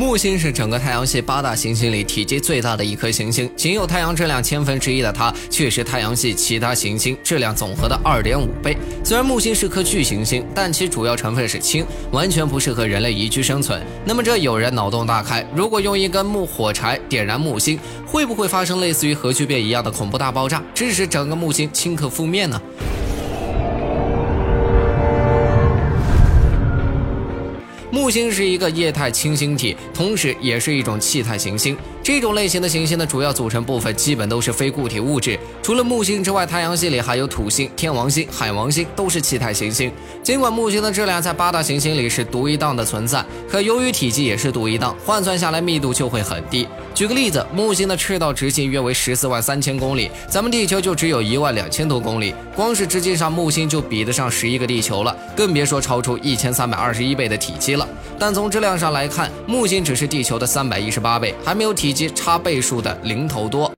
木星是整个太阳系八大行星里体积最大的一颗行星，仅有太阳质量千分之一的它，却是太阳系其他行星质量总和的二点五倍。虽然木星是颗巨行星，但其主要成分是氢，完全不适合人类宜居生存。那么这有人脑洞大开，如果用一根木火柴点燃木星，会不会发生类似于核聚变一样的恐怖大爆炸，致使整个木星顷刻覆灭呢？木星是一个液态氢星体，同时也是一种气态行星。这种类型的行星的主要组成部分基本都是非固体物质。除了木星之外，太阳系里还有土星、天王星、海王星，都是气态行星。尽管木星的质量在八大行星里是独一档的存在，可由于体积也是独一档，换算下来密度就会很低。举个例子，木星的赤道直径约为十四万三千公里，咱们地球就只有一万两千多公里，光是直径上，木星就比得上十一个地球了，更别说超出一千三百二十一倍的体积了。但从质量上来看，木星只是地球的三百一十八倍，还没有体积差倍数的零头多。